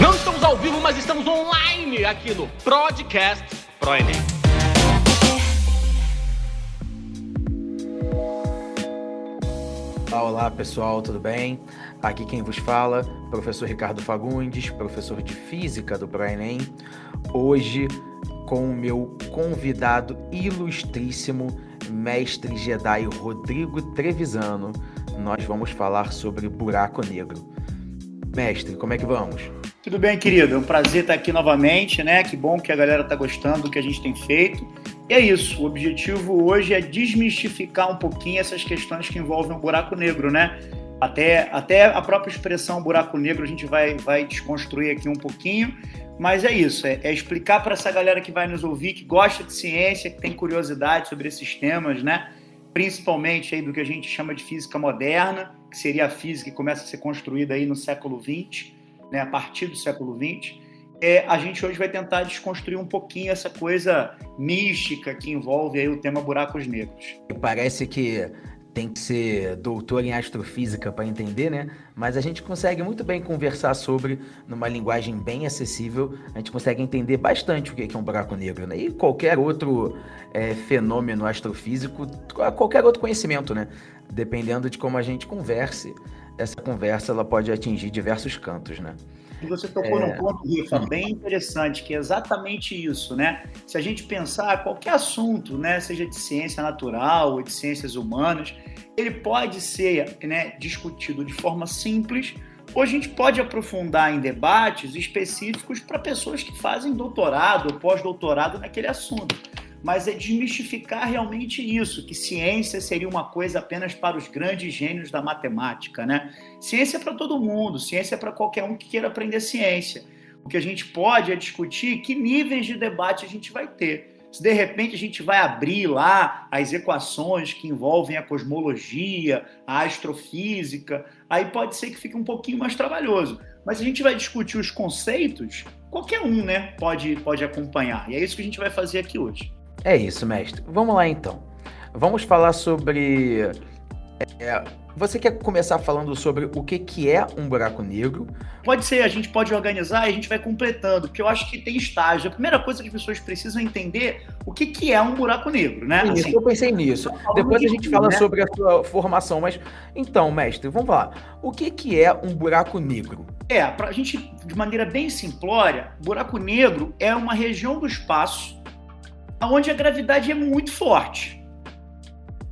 Não estamos ao vivo, mas estamos online aqui no Podcast Pro Enem. Olá pessoal, tudo bem? Aqui quem vos fala, professor Ricardo Fagundes, professor de Física do ProEnem. Hoje com o meu convidado ilustríssimo, mestre Jedi Rodrigo Trevisano, nós vamos falar sobre buraco negro. Mestre, como é que vamos? Tudo bem, querido. É um prazer estar aqui novamente, né? Que bom que a galera está gostando do que a gente tem feito. E é isso. O objetivo hoje é desmistificar um pouquinho essas questões que envolvem o buraco negro, né? Até, até a própria expressão buraco negro a gente vai, vai desconstruir aqui um pouquinho, mas é isso, é, é explicar para essa galera que vai nos ouvir, que gosta de ciência, que tem curiosidade sobre esses temas, né? Principalmente aí do que a gente chama de física moderna, que seria a física que começa a ser construída aí no século XX, né? A partir do século XX. É, a gente hoje vai tentar desconstruir um pouquinho essa coisa mística que envolve aí o tema buracos negros. Parece que tem que ser doutor em astrofísica para entender, né? Mas a gente consegue muito bem conversar sobre numa linguagem bem acessível. A gente consegue entender bastante o que é um buraco negro, né? E qualquer outro é, fenômeno astrofísico, qualquer outro conhecimento, né? Dependendo de como a gente converse, essa conversa ela pode atingir diversos cantos, né? E você tocou é... num ponto, Rifa, bem interessante, que é exatamente isso, né? Se a gente pensar qualquer assunto, né, seja de ciência natural ou de ciências humanas, ele pode ser né, discutido de forma simples, ou a gente pode aprofundar em debates específicos para pessoas que fazem doutorado ou pós-doutorado naquele assunto mas é desmistificar realmente isso, que ciência seria uma coisa apenas para os grandes gênios da matemática, né? Ciência é para todo mundo, ciência é para qualquer um que queira aprender ciência. O que a gente pode é discutir que níveis de debate a gente vai ter. Se de repente a gente vai abrir lá as equações que envolvem a cosmologia, a astrofísica, aí pode ser que fique um pouquinho mais trabalhoso. Mas a gente vai discutir os conceitos, qualquer um, né, pode, pode acompanhar. E é isso que a gente vai fazer aqui hoje. É isso, mestre. Vamos lá então. Vamos falar sobre. É, você quer começar falando sobre o que, que é um buraco negro? Pode ser, a gente pode organizar e a gente vai completando, porque eu acho que tem estágio. A primeira coisa que as pessoas precisam entender o que, que é um buraco negro, né? Isso, assim, eu pensei nisso. Depois a gente fala né? sobre a sua formação, mas então, mestre, vamos lá. O que, que é um buraco negro? É, para a gente, de maneira bem simplória, buraco negro é uma região do espaço onde a gravidade é muito forte.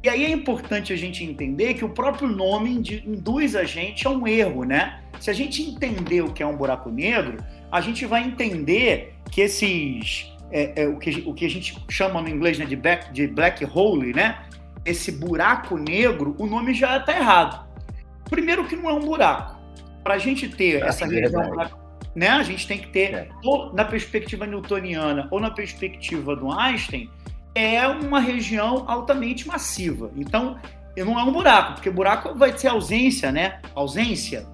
E aí é importante a gente entender que o próprio nome induz a gente a um erro, né? Se a gente entender o que é um buraco negro, a gente vai entender que esses. É, é, o, que, o que a gente chama no inglês né, de, black, de black hole, né? Esse buraco negro, o nome já está errado. Primeiro que não é um buraco. Para a gente ter é essa região né? A gente tem que ter, é. ou na perspectiva newtoniana ou na perspectiva do Einstein, é uma região altamente massiva. Então, não é um buraco, porque buraco vai ser ausência, né? Ausência.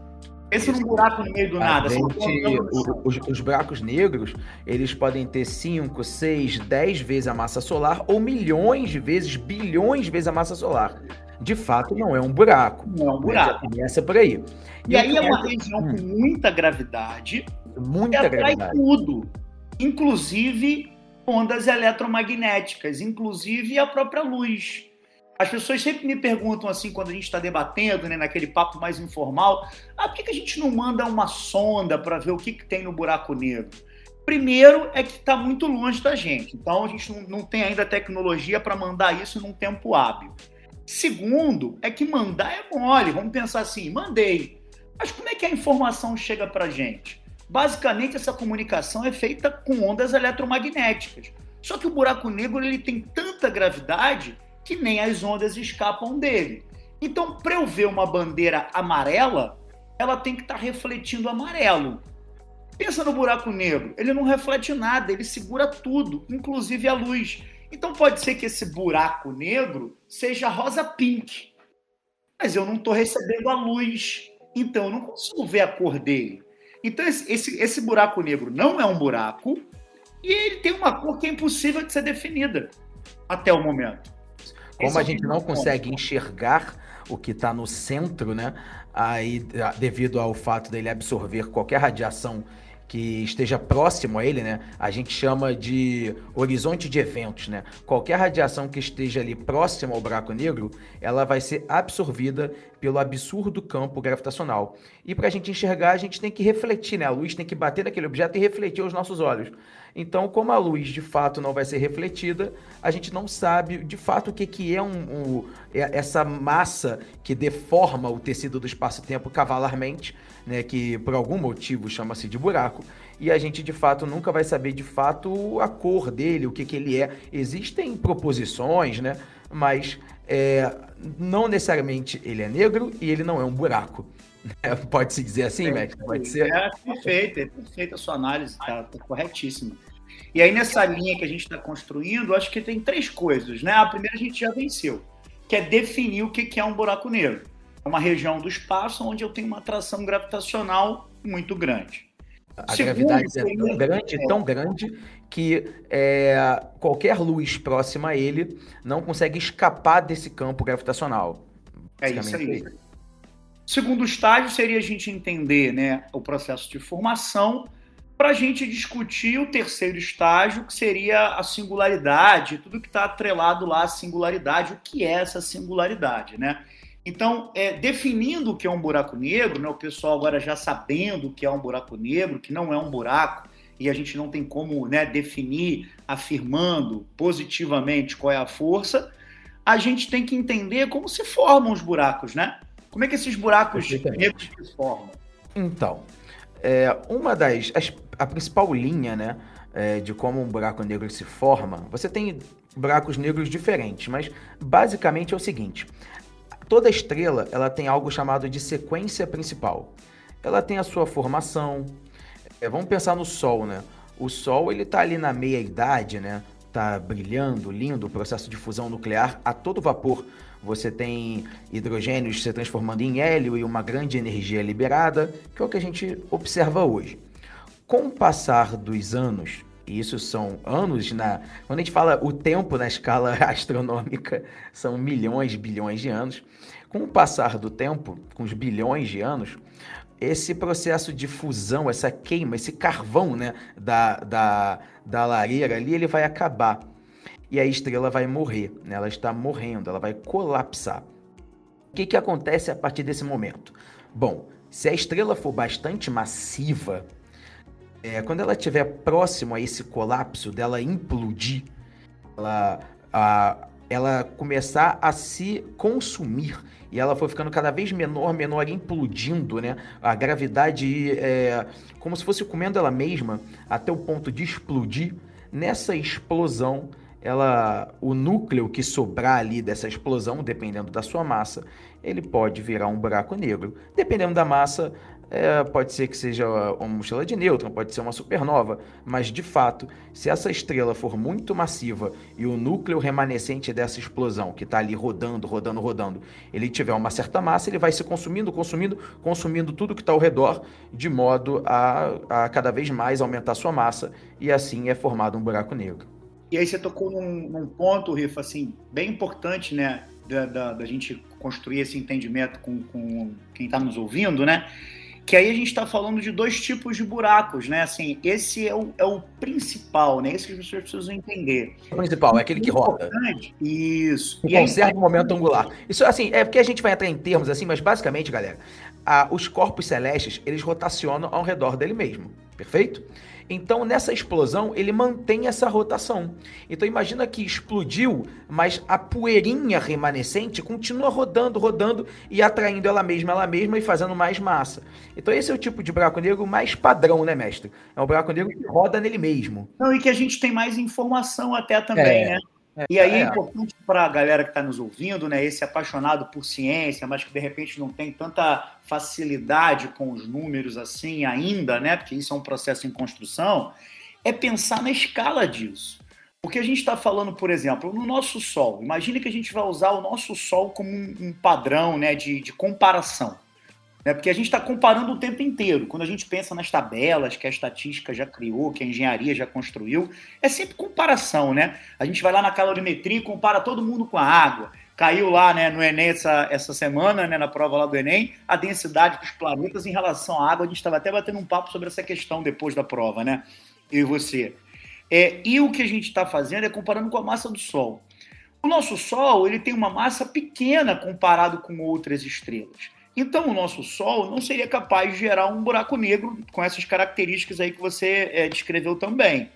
Esse é um buraco no meio do nada. Gente, os, os, buracos negros, eles podem ter 5, 6, 10 vezes a massa solar ou milhões de vezes, bilhões de vezes a massa solar. De fato, não é um buraco. Não é um buraco. Começa por aí. E, e aí é uma região hum. com muita gravidade. Muita que atrai gravidade. tudo. Inclusive ondas eletromagnéticas, inclusive a própria luz. As pessoas sempre me perguntam assim, quando a gente está debatendo, né, naquele papo mais informal, ah, por que, que a gente não manda uma sonda para ver o que, que tem no buraco negro? Primeiro é que está muito longe da gente, então a gente não, não tem ainda tecnologia para mandar isso num tempo hábil. Segundo, é que mandar é mole. Vamos pensar assim: mandei. Mas como é que a informação chega para a gente? Basicamente, essa comunicação é feita com ondas eletromagnéticas. Só que o buraco negro ele tem tanta gravidade que nem as ondas escapam dele. Então, para eu ver uma bandeira amarela, ela tem que estar tá refletindo amarelo. Pensa no buraco negro, ele não reflete nada, ele segura tudo, inclusive a luz. Então pode ser que esse buraco negro seja rosa pink, mas eu não estou recebendo a luz, então eu não consigo ver a cor dele. Então esse, esse, esse buraco negro não é um buraco e ele tem uma cor que é impossível de ser definida até o momento. Como esse a é gente não consegue enxergar o que está no centro, né? Aí, devido ao fato dele absorver qualquer radiação que esteja próximo a ele, né? A gente chama de horizonte de eventos, né? Qualquer radiação que esteja ali próximo ao buraco negro, ela vai ser absorvida pelo absurdo campo gravitacional. E para a gente enxergar, a gente tem que refletir, né? A luz tem que bater naquele objeto e refletir aos nossos olhos. Então, como a luz de fato não vai ser refletida, a gente não sabe de fato o que, que é um, um é essa massa que deforma o tecido do espaço-tempo cavalarmente né, que por algum motivo chama-se de buraco, e a gente de fato nunca vai saber de fato a cor dele, o que, que ele é. Existem proposições, né, mas é, não necessariamente ele é negro e ele não é um buraco. É, Pode-se dizer assim, é? Pode ser? É perfeito, é perfeita a sua análise, está tá corretíssima. E aí, nessa linha que a gente está construindo, acho que tem três coisas, né? A primeira a gente já venceu, que é definir o que é um buraco negro. É uma região do espaço onde eu tenho uma atração gravitacional muito grande. A Segundo, gravidade é tão grande, é. tão grande, que é, qualquer luz próxima a ele não consegue escapar desse campo gravitacional. É isso aí. Segundo estágio seria a gente entender né, o processo de formação para a gente discutir o terceiro estágio, que seria a singularidade, tudo que está atrelado lá à singularidade, o que é essa singularidade, né? Então, é, definindo o que é um buraco negro, né, o pessoal agora já sabendo o que é um buraco negro, que não é um buraco, e a gente não tem como né, definir, afirmando positivamente qual é a força, a gente tem que entender como se formam os buracos, né? Como é que esses buracos negros se formam? Então, é, uma das. As, a principal linha, né? É, de como um buraco negro se forma, você tem buracos negros diferentes, mas basicamente é o seguinte: Toda estrela ela tem algo chamado de sequência principal. Ela tem a sua formação. É, vamos pensar no Sol, né? O Sol ele está ali na meia idade, né? Tá brilhando, lindo, o processo de fusão nuclear a todo vapor. Você tem hidrogênios se transformando em hélio e uma grande energia liberada, que é o que a gente observa hoje. Com o passar dos anos, e isso são anos na. Quando a gente fala o tempo na escala astronômica, são milhões, bilhões de anos. Com o passar do tempo, com os bilhões de anos, esse processo de fusão, essa queima, esse carvão né, da, da, da lareira ali, ele vai acabar. E a estrela vai morrer, né? ela está morrendo, ela vai colapsar. O que, que acontece a partir desse momento? Bom, se a estrela for bastante massiva, é, quando ela estiver próximo a esse colapso, dela implodir, ela, a, ela começar a se consumir e ela foi ficando cada vez menor, menor, implodindo, né? A gravidade é como se fosse comendo ela mesma até o ponto de explodir. Nessa explosão, ela, o núcleo que sobrar ali dessa explosão, dependendo da sua massa, ele pode virar um buraco negro. Dependendo da massa, é, pode ser que seja uma estrela de nêutron, pode ser uma supernova, mas de fato, se essa estrela for muito massiva e o núcleo remanescente dessa explosão, que está ali rodando, rodando, rodando, ele tiver uma certa massa, ele vai se consumindo, consumindo, consumindo tudo que está ao redor, de modo a, a cada vez mais aumentar sua massa, e assim é formado um buraco negro. E aí você tocou num, num ponto, Rifa, assim, bem importante, né, da, da, da gente construir esse entendimento com, com quem está nos ouvindo, né? que aí a gente está falando de dois tipos de buracos, né? Assim, esse é o, é o principal, né? Esse que as pessoas precisam entender. O principal, é aquele que roda. Isso. Que conserva o momento angular. Isso, assim, é porque a gente vai entrar em termos assim, mas basicamente, galera, a, os corpos celestes, eles rotacionam ao redor dele mesmo, perfeito? Então, nessa explosão, ele mantém essa rotação. Então, imagina que explodiu, mas a poeirinha remanescente continua rodando, rodando e atraindo ela mesma, ela mesma e fazendo mais massa. Então, esse é o tipo de buraco negro mais padrão, né, mestre? É um buraco negro que roda nele mesmo. Não, e que a gente tem mais informação até também, é. né? É, e aí é, importante para a galera que está nos ouvindo, né, esse apaixonado por ciência, mas que de repente não tem tanta facilidade com os números assim ainda, né, porque isso é um processo em construção, é pensar na escala disso. Porque a gente está falando, por exemplo, no nosso Sol. Imagine que a gente vai usar o nosso Sol como um, um padrão né, de, de comparação. Né? Porque a gente está comparando o tempo inteiro. Quando a gente pensa nas tabelas que a estatística já criou, que a engenharia já construiu, é sempre comparação, né? A gente vai lá na calorimetria e compara todo mundo com a água. caiu lá né, no Enem essa, essa semana, né, na prova lá do Enem, a densidade dos planetas em relação à água. A gente estava até batendo um papo sobre essa questão depois da prova, né? Eu e você. É, e o que a gente está fazendo é comparando com a massa do Sol. O nosso Sol ele tem uma massa pequena comparado com outras estrelas. Então, o nosso Sol não seria capaz de gerar um buraco negro com essas características aí que você é, descreveu também.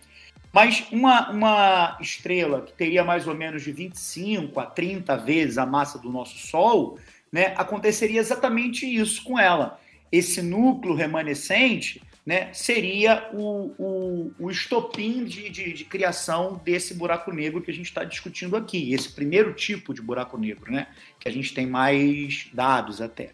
Mas uma, uma estrela que teria mais ou menos de 25 a 30 vezes a massa do nosso Sol, né, aconteceria exatamente isso com ela. Esse núcleo remanescente né, seria o, o, o estopim de, de, de, criação desse buraco negro que a gente está discutindo aqui, esse primeiro tipo de buraco negro, né, que a gente tem mais dados até.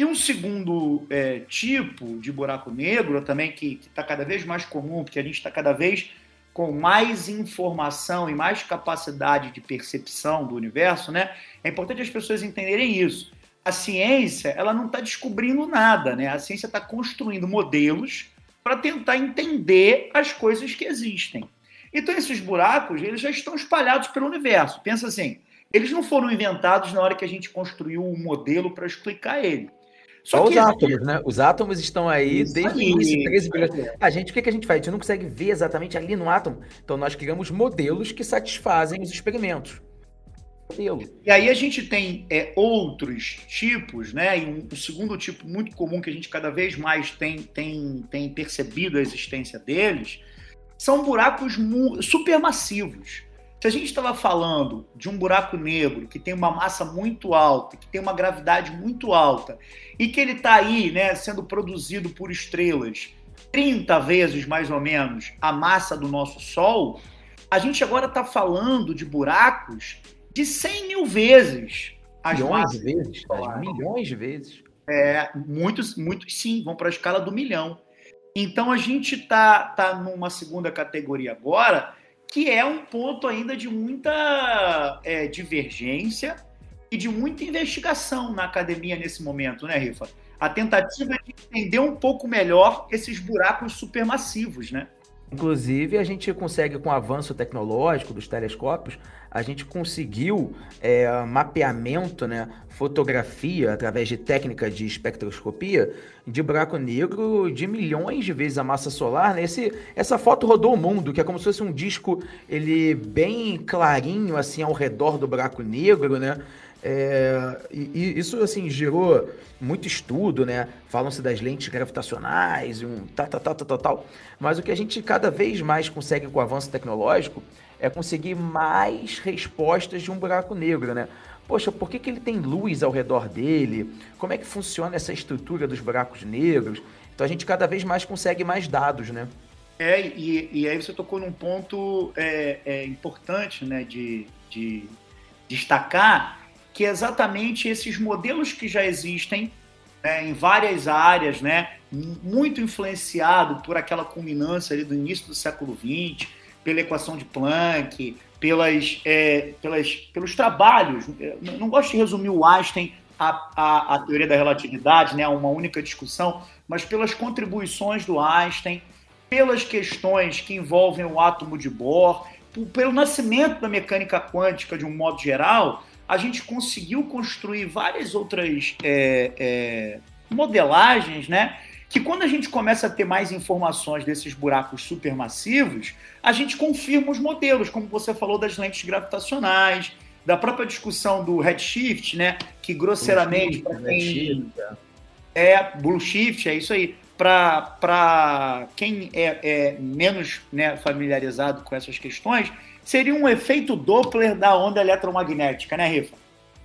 E um segundo é, tipo de buraco negro também que está cada vez mais comum, porque a gente está cada vez com mais informação e mais capacidade de percepção do universo, né? É importante as pessoas entenderem isso. A ciência, ela não está descobrindo nada, né? A ciência está construindo modelos para tentar entender as coisas que existem. Então esses buracos, eles já estão espalhados pelo universo. Pensa assim, eles não foram inventados na hora que a gente construiu um modelo para explicar ele. Só, os átomos, né? Os átomos estão aí Isso desde o início, 13 bilhões. A gente, o que, que a gente faz? A gente não consegue ver exatamente ali no átomo. Então nós criamos modelos que satisfazem os experimentos. Modelo. E aí a gente tem é, outros tipos, né? E um, um, segundo tipo muito comum que a gente cada vez mais tem, tem, tem percebido a existência deles são buracos supermassivos. Se a gente estava falando de um buraco negro que tem uma massa muito alta, que tem uma gravidade muito alta, e que ele está aí, né, sendo produzido por estrelas 30 vezes mais ou menos a massa do nosso Sol, a gente agora está falando de buracos de 100 mil vezes as milhões de vezes, milhões de vezes. É, muitos, muitos sim, vão para a escala do milhão. Então a gente está tá numa segunda categoria agora que é um ponto ainda de muita é, divergência e de muita investigação na academia nesse momento, né, Rifa? A tentativa de entender um pouco melhor esses buracos supermassivos, né? Inclusive, a gente consegue, com o avanço tecnológico dos telescópios, a gente conseguiu é, mapeamento, né, fotografia, através de técnica de espectroscopia, de buraco negro de milhões de vezes a massa solar. Né? Esse, essa foto rodou o mundo, que é como se fosse um disco ele bem clarinho, assim, ao redor do buraco negro, né? É, e, e, isso assim gerou muito estudo, né? Falam-se das lentes gravitacionais, um tal, tal, tal, tal, tal. Mas o que a gente cada vez mais consegue com o avanço tecnológico é conseguir mais respostas de um buraco negro, né? Poxa, por que, que ele tem luz ao redor dele? Como é que funciona essa estrutura dos buracos negros? Então a gente cada vez mais consegue mais dados, né? É, e, e aí você tocou num ponto é, é importante, né, de, de destacar que é exatamente esses modelos que já existem né, em várias áreas, né, muito influenciado por aquela culminância ali do início do século XX, pela equação de Planck, pelas, é, pelas, pelos trabalhos. Eu não gosto de resumir o Einstein a teoria da relatividade, né, uma única discussão, mas pelas contribuições do Einstein, pelas questões que envolvem o átomo de Bohr, pelo nascimento da mecânica quântica de um modo geral, a gente conseguiu construir várias outras é, é, modelagens, né? Que quando a gente começa a ter mais informações desses buracos supermassivos, a gente confirma os modelos, como você falou das lentes gravitacionais, da própria discussão do redshift, né? Que grosseiramente para quem é blue shift, é isso aí. Para quem é, é menos né, familiarizado com essas questões, seria um efeito Doppler da onda eletromagnética, né, Rifa?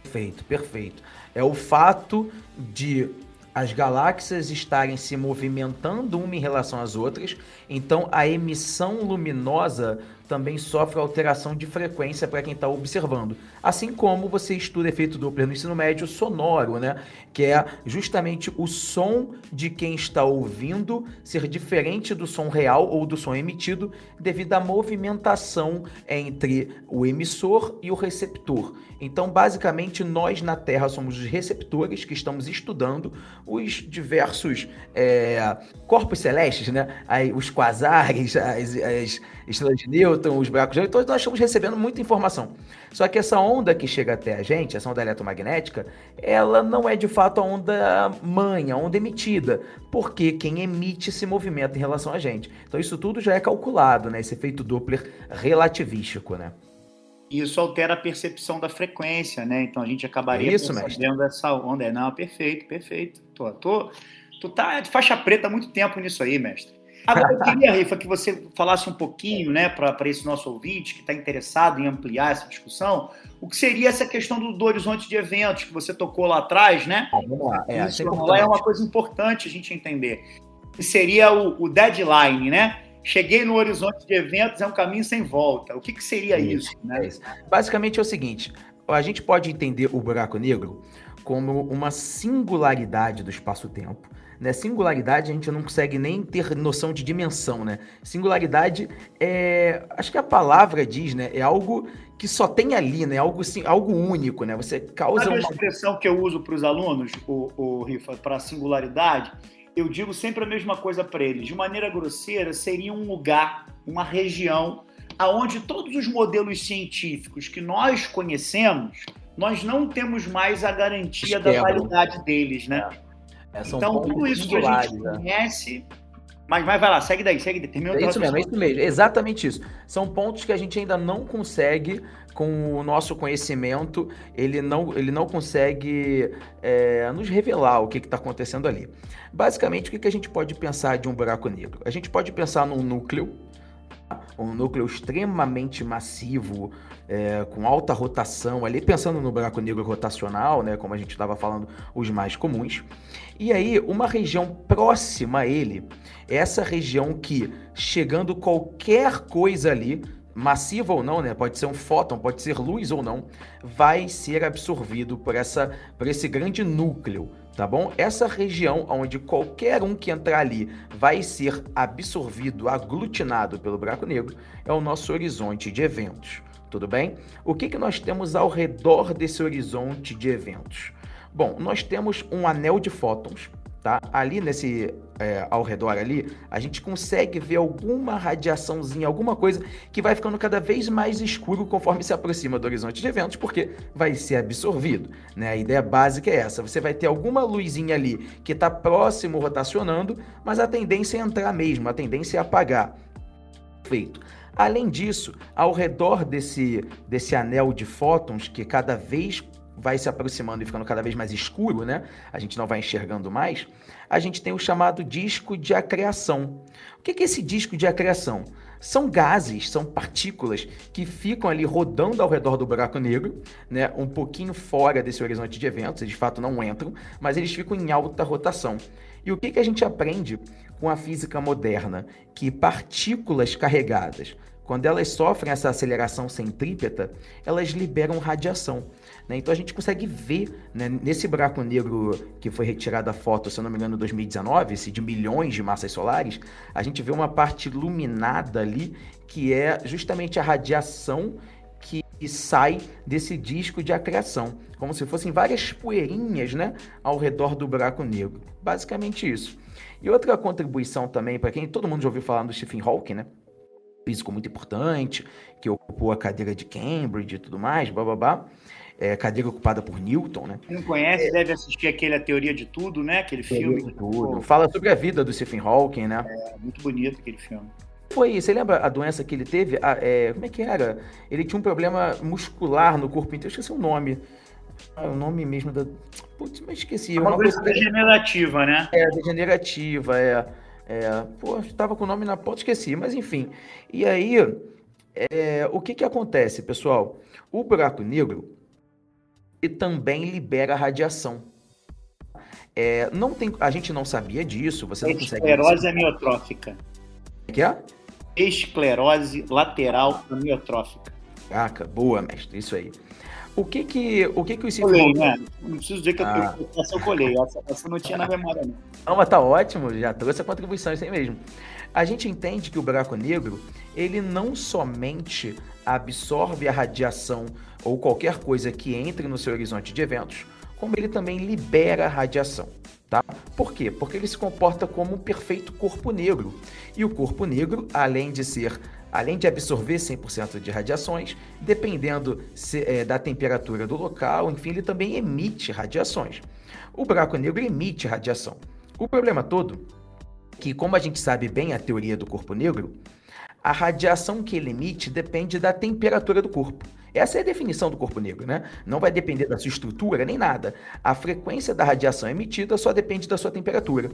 Perfeito, perfeito. É o fato de as galáxias estarem se movimentando uma em relação às outras, então a emissão luminosa também sofre alteração de frequência para quem está observando. Assim como você estuda efeito Doppler no ensino médio sonoro, né? Que é justamente o som de quem está ouvindo ser diferente do som real ou do som emitido devido à movimentação entre o emissor e o receptor. Então, basicamente, nós na Terra somos os receptores que estamos estudando os diversos é, corpos celestes, né? Aí, os quasares, as, as estrelas de nêutrons, os buracos negros, todos nós estamos recebendo muita informação. Só que essa onda que chega até a gente, essa onda eletromagnética, ela não é de fato a onda mãe, a onda emitida, porque quem emite esse movimento em relação a gente. Então isso tudo já é calculado, né? Esse efeito Doppler relativístico, né? Isso altera a percepção da frequência, né? Então a gente acabaria isso, percebendo essa onda. Não, perfeito, perfeito. Tô, tô, tu tá de faixa preta há muito tempo nisso aí, mestre. Agora eu queria, Rifa, que você falasse um pouquinho, né, para esse nosso ouvinte que está interessado em ampliar essa discussão, o que seria essa questão do, do horizonte de eventos que você tocou lá atrás, né? Ah, vamos lá. É, Isso é, é uma coisa importante a gente entender. Que seria o, o deadline, né? cheguei no horizonte de eventos, é um caminho sem volta. O que, que seria isso? isso né? É isso. Basicamente é o seguinte: a gente pode entender o buraco negro como uma singularidade do espaço-tempo. Né? Singularidade a gente não consegue nem ter noção de dimensão, né? Singularidade é, acho que a palavra diz, né? É algo que só tem ali, né? Algo assim, algo único, né? Você causa Sabe uma a expressão que eu uso para os alunos, o, o Rifa, para singularidade eu digo sempre a mesma coisa para eles. De maneira grosseira, seria um lugar, uma região, aonde todos os modelos científicos que nós conhecemos, nós não temos mais a garantia da validade deles, né? É. É, então, tudo isso que a gente né? conhece, mas, mas vai lá, segue daí, segue daí. Termina é isso mesmo, é isso mesmo, exatamente isso. São pontos que a gente ainda não consegue, com o nosso conhecimento, ele não, ele não consegue é, nos revelar o que está acontecendo ali. Basicamente, o que, que a gente pode pensar de um buraco negro? A gente pode pensar num núcleo, um núcleo extremamente massivo, é, com alta rotação, ali pensando no buraco negro rotacional, né, como a gente estava falando, os mais comuns. E aí, uma região próxima a ele, essa região que, chegando qualquer coisa ali, massiva ou não, né? Pode ser um fóton, pode ser luz ou não, vai ser absorvido por essa por esse grande núcleo, tá bom? Essa região onde qualquer um que entrar ali vai ser absorvido, aglutinado pelo buraco negro, é o nosso horizonte de eventos. Tudo bem? O que, que nós temos ao redor desse horizonte de eventos? Bom, nós temos um anel de fótons, tá? Ali nesse é, ao redor ali, a gente consegue ver alguma radiaçãozinha, alguma coisa que vai ficando cada vez mais escuro conforme se aproxima do horizonte de eventos, porque vai ser absorvido, né? A ideia básica é essa, você vai ter alguma luzinha ali que está próximo rotacionando, mas a tendência é entrar mesmo, a tendência é apagar. Feito. Além disso, ao redor desse, desse anel de fótons, que cada vez vai se aproximando e ficando cada vez mais escuro, né? A gente não vai enxergando mais. A gente tem o chamado disco de acreação. O que é esse disco de acreação? São gases, são partículas que ficam ali rodando ao redor do buraco negro, né? Um pouquinho fora desse horizonte de eventos, eles de fato não entram, mas eles ficam em alta rotação. E o que, que a gente aprende com a física moderna? Que partículas carregadas, quando elas sofrem essa aceleração centrípeta, elas liberam radiação. Né? Então a gente consegue ver né, nesse buraco negro que foi retirada a foto, se eu não me engano, em 2019, esse de milhões de massas solares, a gente vê uma parte iluminada ali que é justamente a radiação que sai desse disco de acreção, como se fossem várias poeirinhas né, ao redor do buraco negro. Basicamente isso. E outra contribuição também, para quem todo mundo já ouviu falar do Stephen Hawking, né? Físico muito importante, que ocupou a cadeira de Cambridge e tudo mais, blá é, cadeira ocupada por Newton, né? Quem não conhece é, deve assistir aquele A Teoria de Tudo, né? Aquele filme. De tudo. Fala sobre a vida do Stephen Hawking, né? É, muito bonito aquele filme. Foi, você lembra a doença que ele teve? A, é, como é que era? Ele tinha um problema muscular no corpo inteiro, esqueci o nome. Ah, o nome mesmo da. Putz, mas esqueci. É uma, uma coisa degenerativa, né? É, degenerativa, é. É pô, estava com o nome na ponta, esqueci, mas enfim. E aí, é, o que que acontece, pessoal? O buraco negro, e também libera radiação. É, não tem, a gente não sabia disso, você não consegue... Esclerose amiotrófica. O que é? Esclerose lateral amiotrófica. Caraca, boa, mestre, isso aí. O que que, o que, que os Colei, né? Não preciso dizer que ah. eu, essa eu colei, essa, essa não tinha na memória, não. Não, mas tá ótimo, já trouxe a contribuição, isso aí mesmo. A gente entende que o buraco negro, ele não somente absorve a radiação ou qualquer coisa que entre no seu horizonte de eventos, como ele também libera radiação. Tá? Por quê? Porque ele se comporta como um perfeito corpo negro. E o corpo negro, além de ser além de absorver 100% de radiações, dependendo se, é, da temperatura do local, enfim, ele também emite radiações. O buraco negro emite radiação. O problema todo é que, como a gente sabe bem a teoria do corpo negro, a radiação que ele emite depende da temperatura do corpo. Essa é a definição do corpo negro, né? Não vai depender da sua estrutura nem nada. A frequência da radiação emitida só depende da sua temperatura.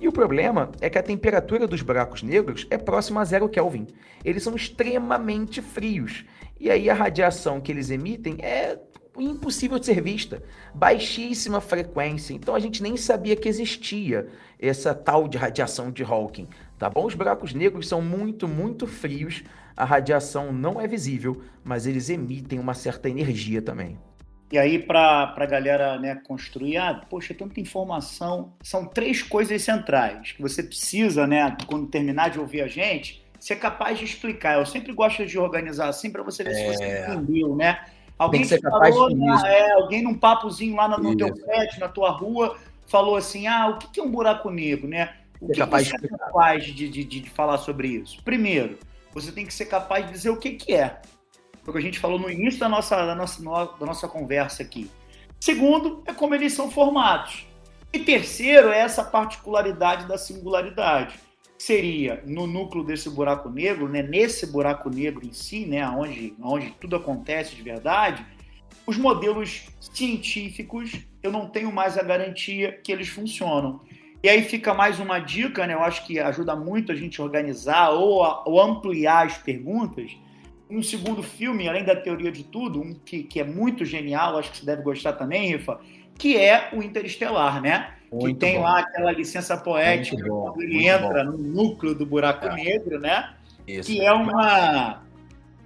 E o problema é que a temperatura dos buracos negros é próxima a zero Kelvin. Eles são extremamente frios. E aí a radiação que eles emitem é impossível de ser vista. Baixíssima frequência. Então a gente nem sabia que existia essa tal de radiação de Hawking, tá bom? Os buracos negros são muito, muito frios a radiação não é visível, mas eles emitem uma certa energia também. E aí, para a galera né, construir, ah, poxa, tanta informação. São três coisas centrais que você precisa, né, quando terminar de ouvir a gente, ser capaz de explicar. Eu sempre gosto de organizar assim para você ver é... se você é. entendeu, né? Alguém Tem que ser capaz falou, né, é, alguém num papozinho lá no, no teu prédio, na tua rua, falou assim: ah, o que é um buraco negro, né? O que, capaz você de é capaz de, de, de falar sobre isso? Primeiro, você tem que ser capaz de dizer o que, que é. Foi o que a gente falou no início da nossa, da nossa, da nossa conversa aqui. Segundo, é como eles são formados. E terceiro, é essa particularidade da singularidade. Seria no núcleo desse buraco negro, né, nesse buraco negro em si, né, onde, onde tudo acontece de verdade, os modelos científicos, eu não tenho mais a garantia que eles funcionam. E aí fica mais uma dica, né? Eu acho que ajuda muito a gente organizar ou, a, ou ampliar as perguntas. Um segundo filme, além da teoria de tudo, um que, que é muito genial, acho que você deve gostar também, Rifa, que é o Interestelar, né? Muito que tem bom. lá aquela licença poética bom, quando ele entra bom. no núcleo do buraco é. negro, né? Isso. Que é uma.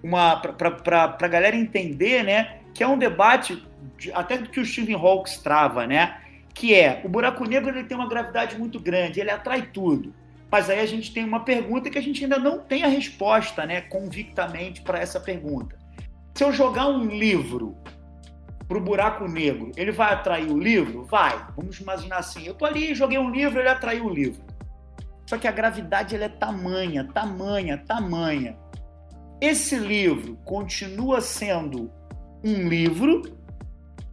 uma para a galera entender, né? Que é um debate, de, até que o Stephen Hawking trava, né? Que é o buraco negro ele tem uma gravidade muito grande, ele atrai tudo. Mas aí a gente tem uma pergunta que a gente ainda não tem a resposta, né, convictamente para essa pergunta. Se eu jogar um livro para o buraco negro, ele vai atrair o livro? Vai. Vamos imaginar assim: eu tô ali, joguei um livro, ele atraiu o livro. Só que a gravidade ela é tamanha, tamanha, tamanha. Esse livro continua sendo um livro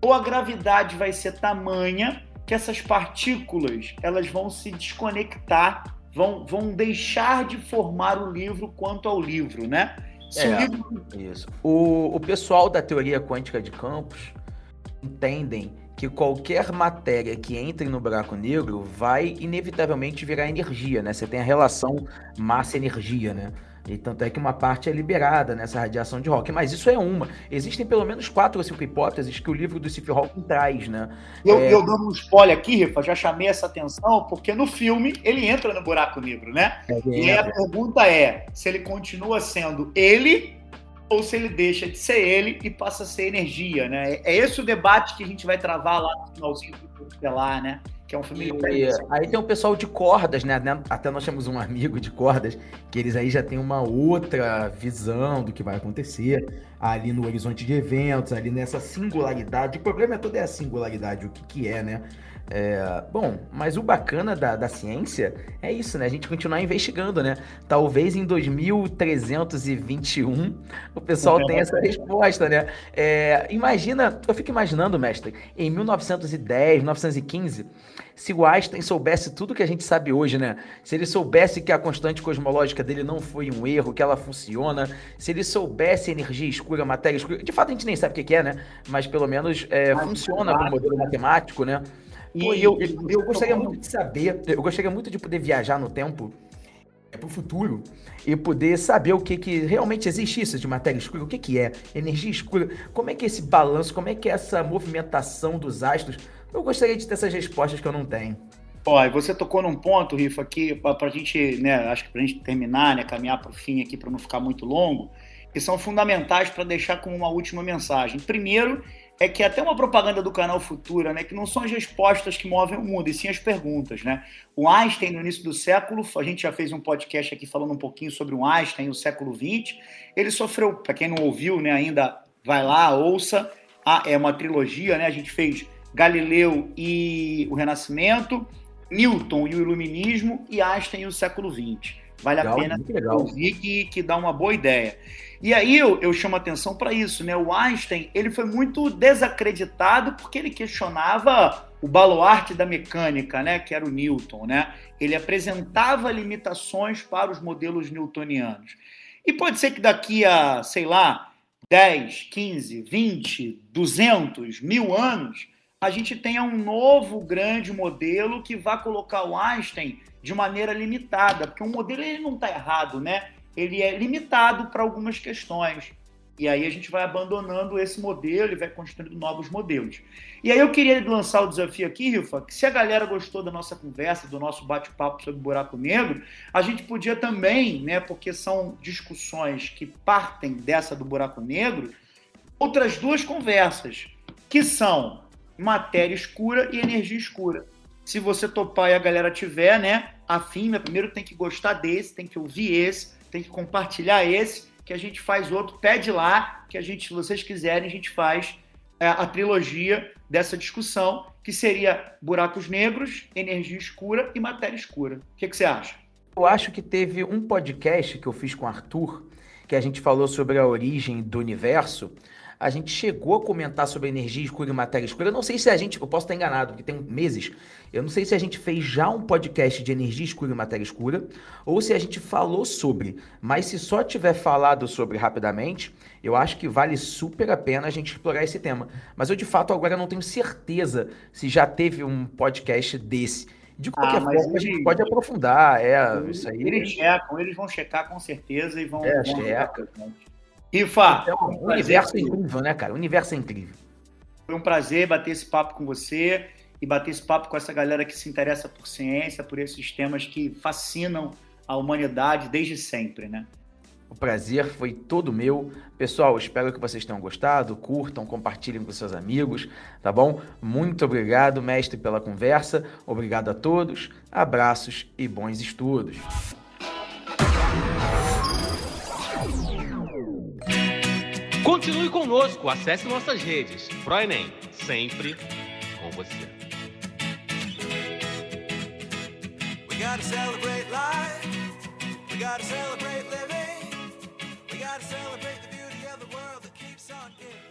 ou a gravidade vai ser tamanha que essas partículas elas vão se desconectar, vão, vão deixar de formar o livro quanto ao livro, né? Se é, o livro... Isso. O, o pessoal da teoria quântica de campos entendem que qualquer matéria que entre no buraco negro vai inevitavelmente virar energia, né? Você tem a relação massa-energia, né? E tanto é que uma parte é liberada nessa radiação de Hawking, mas isso é uma. Existem pelo menos quatro ou cinco hipóteses que o livro do Stephen Hawking traz, né? Eu, é... eu dando um spoiler aqui, Rifa, já chamei essa atenção, porque no filme ele entra no buraco negro, né? É, e a pergunta é se ele continua sendo ele ou se ele deixa de ser ele e passa a ser energia, né? É esse o debate que a gente vai travar lá no finalzinho do lá, né? que é um filme e, Aí tem o pessoal de cordas, né? Até nós temos um amigo de cordas, que eles aí já têm uma outra visão do que vai acontecer ali no horizonte de eventos, ali nessa singularidade. O problema é toda é a singularidade, o que, que é, né? É, bom, mas o bacana da, da ciência é isso, né? A gente continuar investigando, né? Talvez em 2321 o pessoal tenha essa resposta, né? É, imagina, eu fico imaginando, mestre, em 1910, 1915, se o Einstein soubesse tudo que a gente sabe hoje, né? Se ele soubesse que a constante cosmológica dele não foi um erro, que ela funciona, se ele soubesse energia escura, matéria escura, de fato a gente nem sabe o que é, né? Mas pelo menos é, funciona como modelo matemático, né? E eu, eu, eu gostaria muito de saber, eu gostaria muito de poder viajar no tempo é para o futuro e poder saber o que, que realmente existe isso de matéria escura, o que, que é energia escura, como é que é esse balanço, como é que é essa movimentação dos astros. Eu gostaria de ter essas respostas que eu não tenho. Ó, você tocou num ponto, Rifa, aqui, para a gente, né, acho que para a gente terminar, né, caminhar para o fim aqui, para não ficar muito longo, que são fundamentais para deixar como uma última mensagem. Primeiro, é que até uma propaganda do canal Futura, né, que não são as respostas que movem o mundo, e sim as perguntas, né? O Einstein no início do século, a gente já fez um podcast aqui falando um pouquinho sobre o Einstein o século XX. Ele sofreu, para quem não ouviu, né, ainda vai lá, ouça. Ah, é uma trilogia, né? A gente fez Galileu e o Renascimento, Newton e o Iluminismo e Einstein e o século XX. Vale legal, a pena ouvir que, que dá uma boa ideia. E aí eu, eu chamo atenção para isso, né? O Einstein ele foi muito desacreditado porque ele questionava o baluarte da mecânica, né? Que era o Newton, né? Ele apresentava limitações para os modelos newtonianos. E pode ser que daqui a, sei lá, 10, 15, 20, 200, mil anos, a gente tenha um novo grande modelo que vá colocar o Einstein de maneira limitada, porque o modelo ele não está errado, né? ele é limitado para algumas questões. E aí a gente vai abandonando esse modelo e vai construindo novos modelos. E aí eu queria lançar o desafio aqui, Rifa, que se a galera gostou da nossa conversa, do nosso bate-papo sobre buraco negro, a gente podia também, né, porque são discussões que partem dessa do buraco negro, outras duas conversas, que são matéria escura e energia escura. Se você topar e a galera tiver, né, afim, né, primeiro tem que gostar desse, tem que ouvir esse, tem que compartilhar esse, que a gente faz outro, pede lá, que a gente, se vocês quiserem, a gente faz é, a trilogia dessa discussão, que seria buracos negros, energia escura e matéria escura. O que, que você acha? Eu acho que teve um podcast que eu fiz com o Arthur, que a gente falou sobre a origem do universo, a gente chegou a comentar sobre energia escura e matéria escura. Eu não sei se a gente, eu posso estar enganado, porque tem meses. Eu não sei se a gente fez já um podcast de energia escura e matéria escura, ou se a gente falou sobre. Mas se só tiver falado sobre rapidamente, eu acho que vale super a pena a gente explorar esse tema. Mas eu de fato agora não tenho certeza se já teve um podcast desse. De qualquer ah, forma, eles, a gente pode aprofundar. É, eles, isso aí. Eles checam, eles vão checar com certeza e vão. É, vão checa. Rifa, então, um o universo é incrível, né, cara? O universo é incrível. Foi um prazer bater esse papo com você e bater esse papo com essa galera que se interessa por ciência, por esses temas que fascinam a humanidade desde sempre, né? O prazer foi todo meu. Pessoal, espero que vocês tenham gostado, curtam, compartilhem com seus amigos, tá bom? Muito obrigado, mestre, pela conversa. Obrigado a todos. Abraços e bons estudos. Continue conosco, acesse nossas redes. ProEnem, sempre com você. We gotta celebrate life, we gotta celebrate living, we gotta celebrate the beauty of the world that keeps on giving.